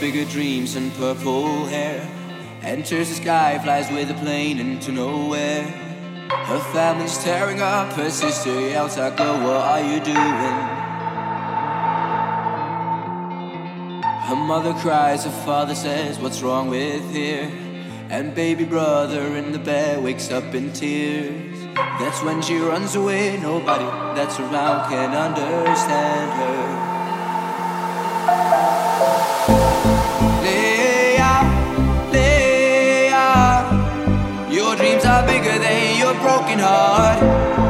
bigger dreams and purple hair. Enters the sky, flies with a plane into nowhere. Her family's tearing up, her sister yells out, Girl, what are you doing? Her mother cries, her father says, What's wrong with here? And baby brother in the bed wakes up in tears. That's when she runs away, nobody that's around can understand her. broken heart.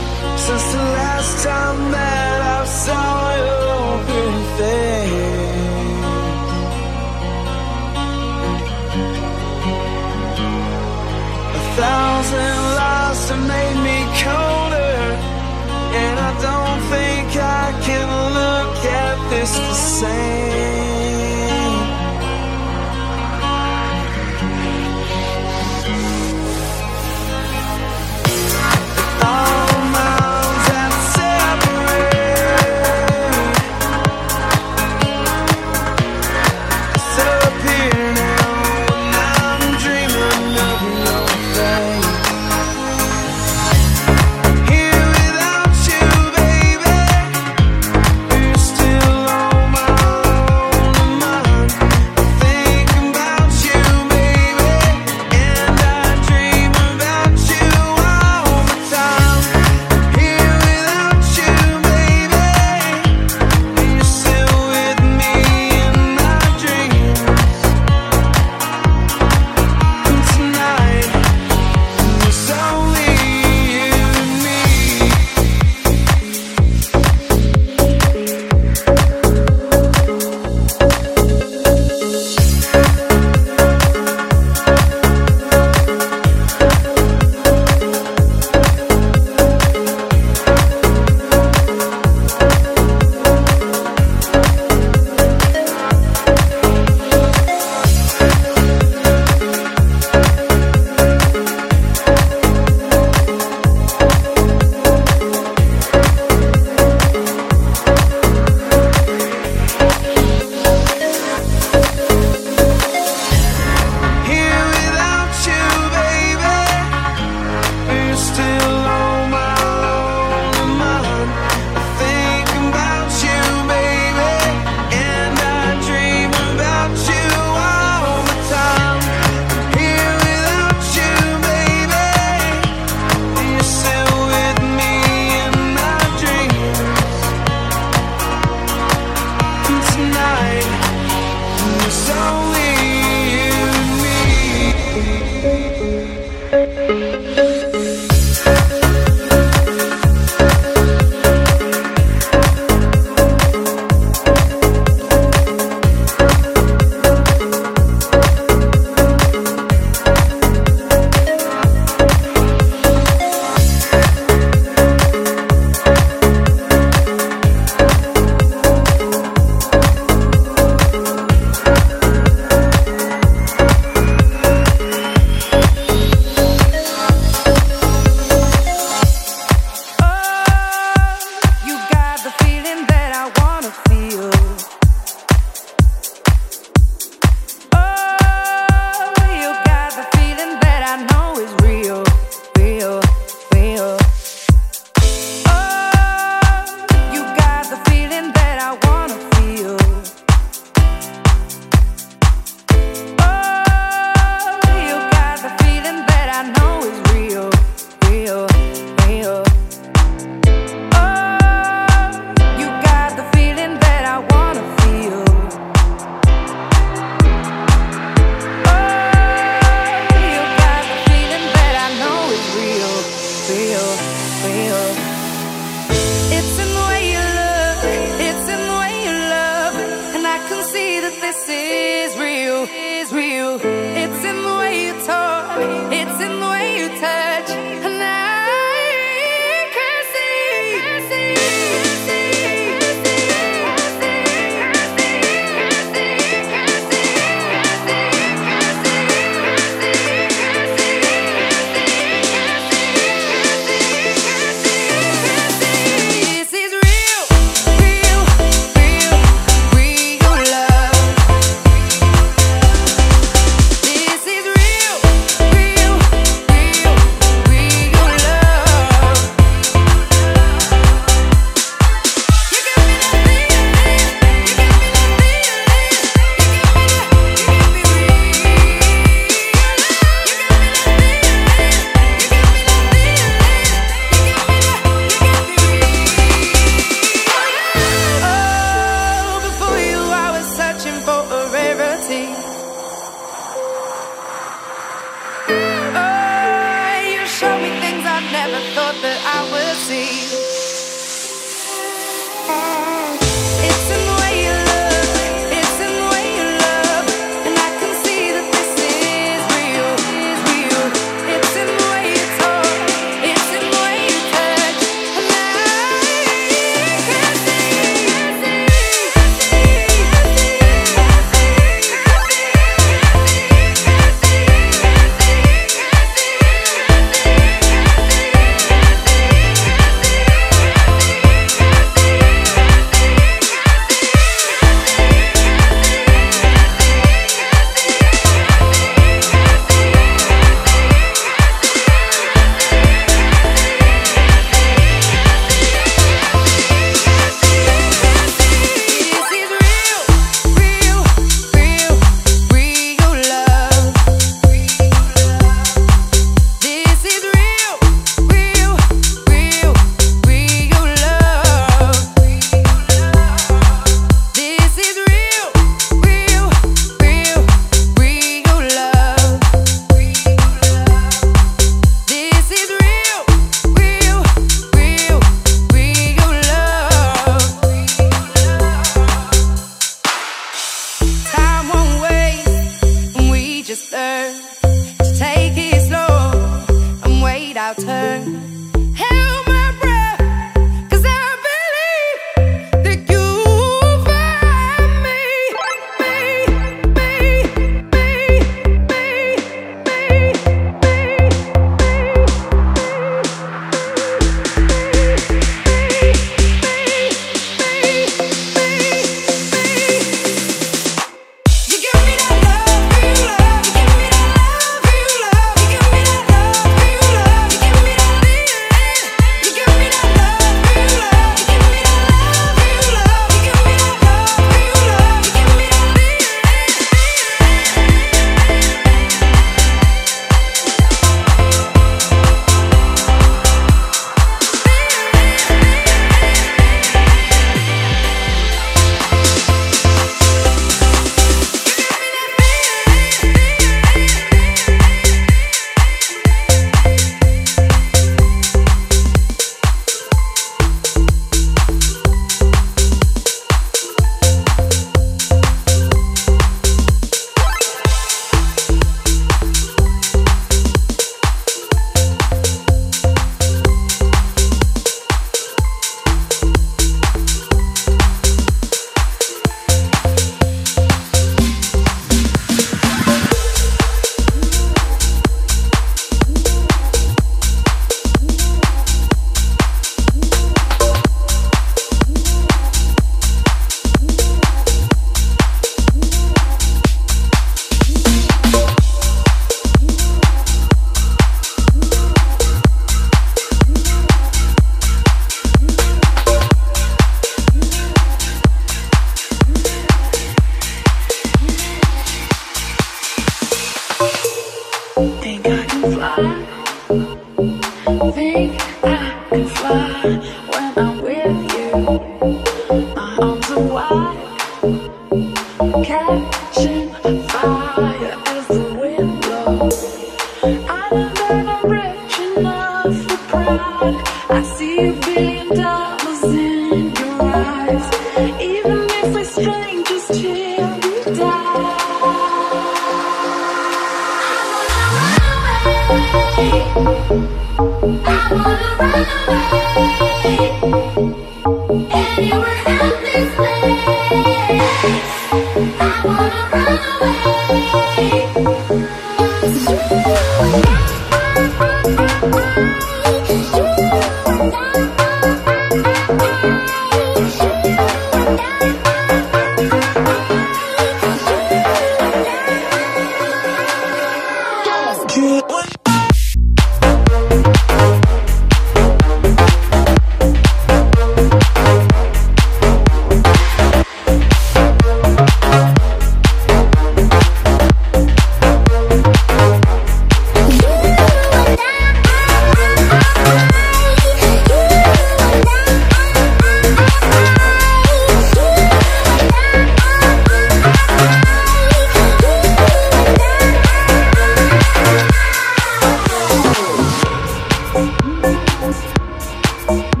downtown.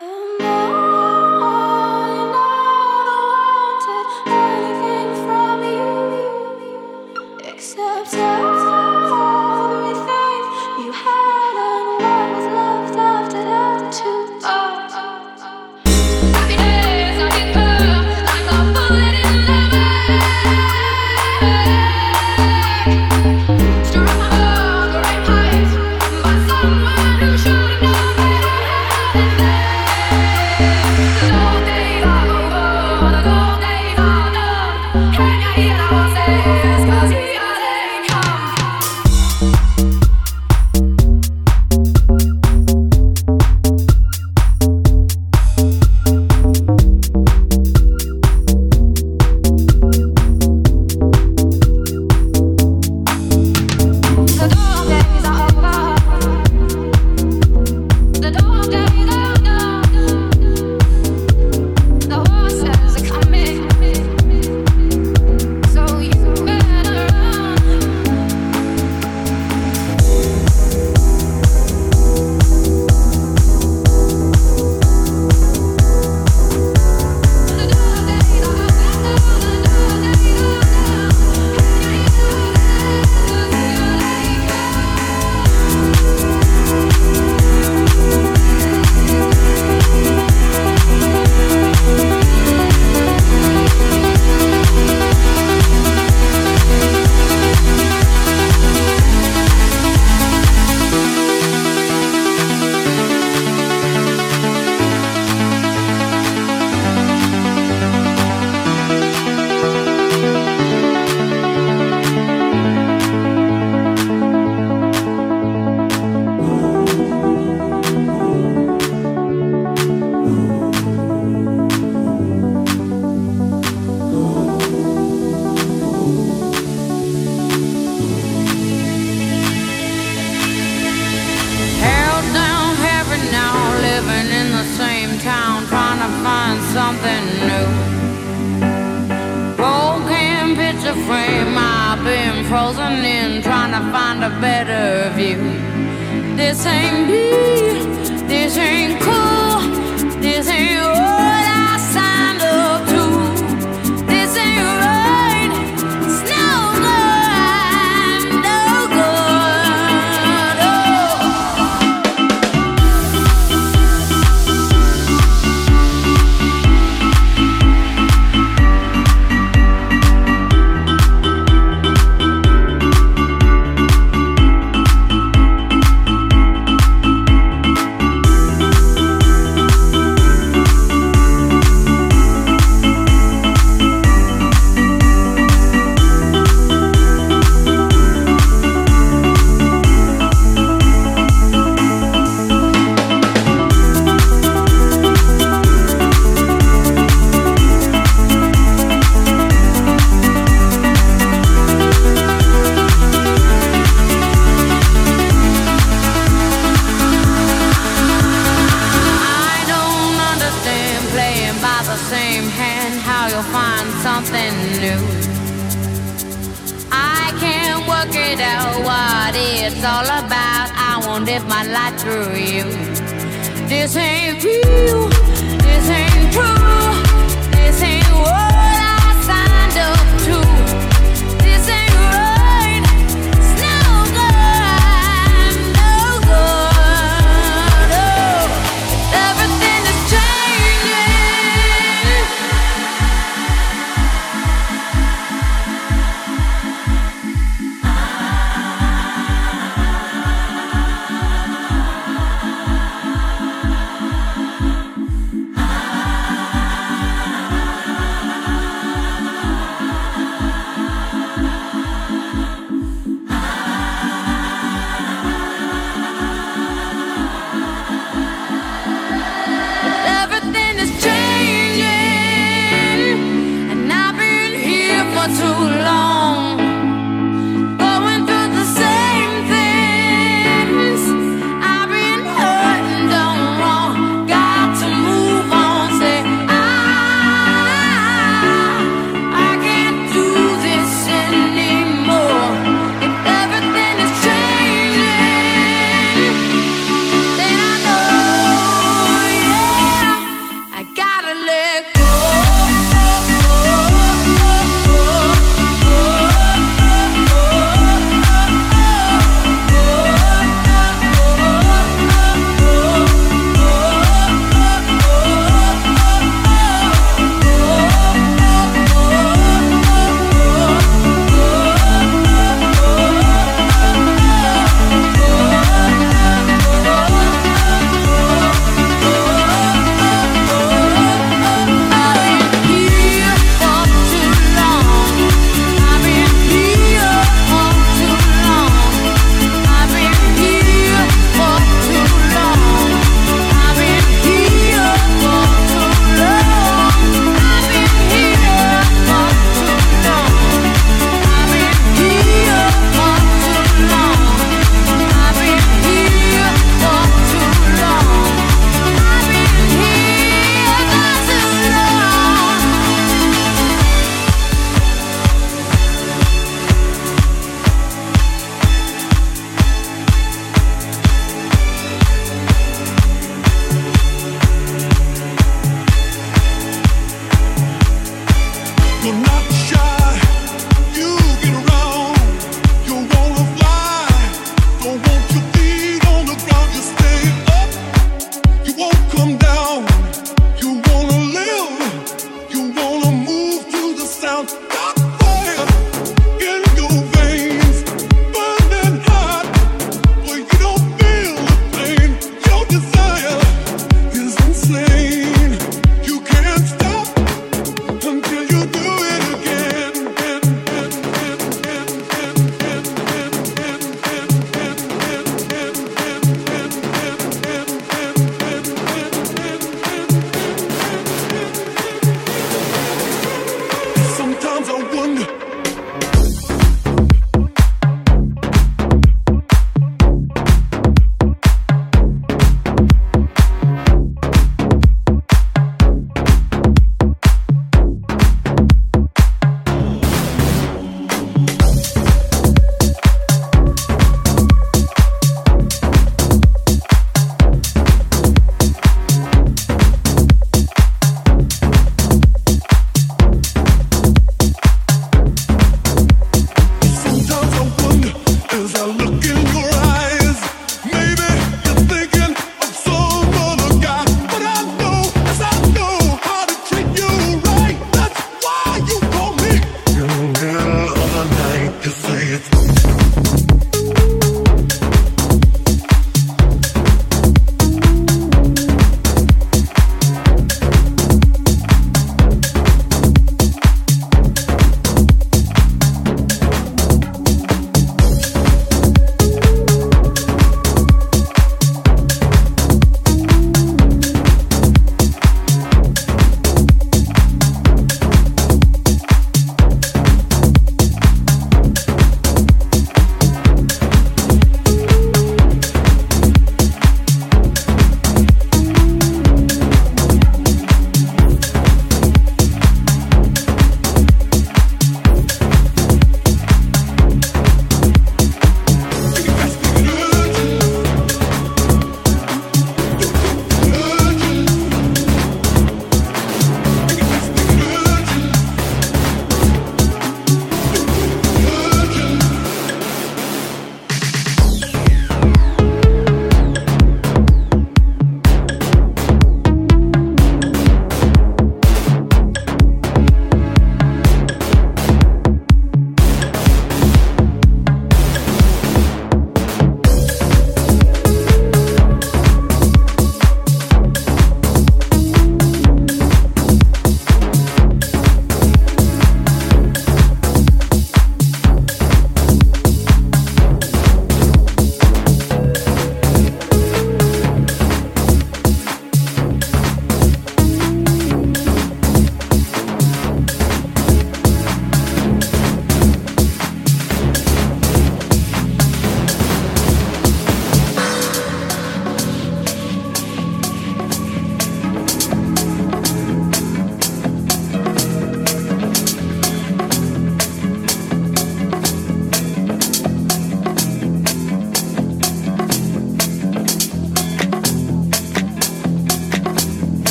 Um,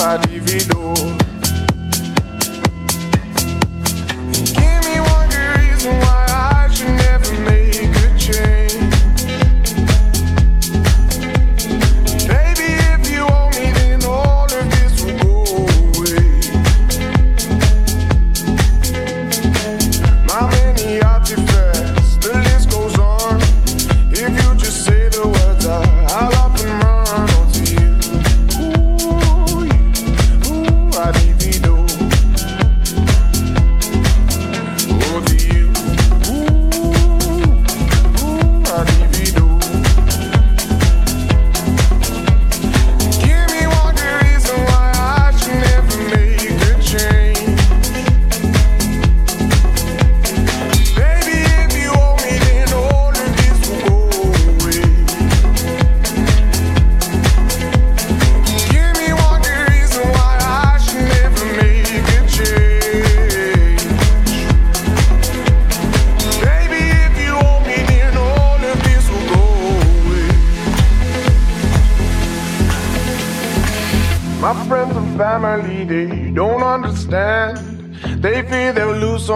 adivinhou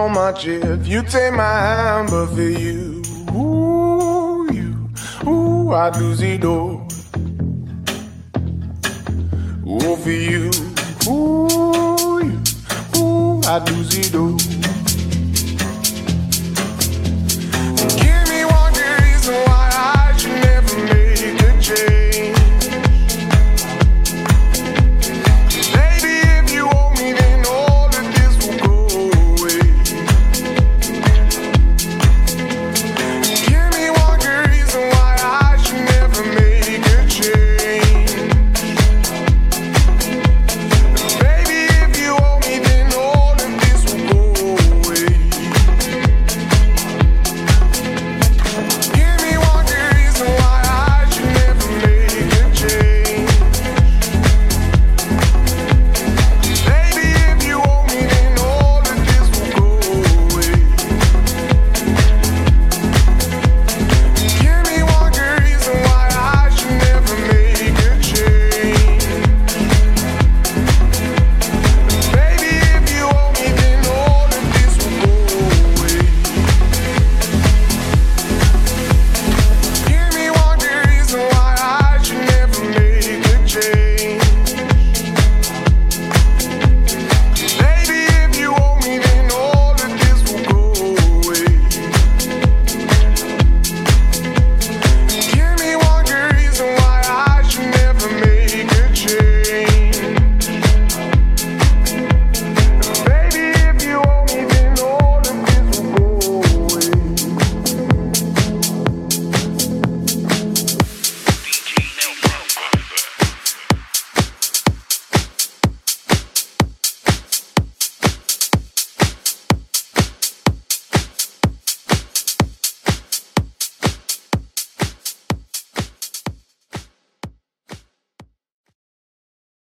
so much if you take my hand, but for you, ooh, you, ooh, I'd lose it all.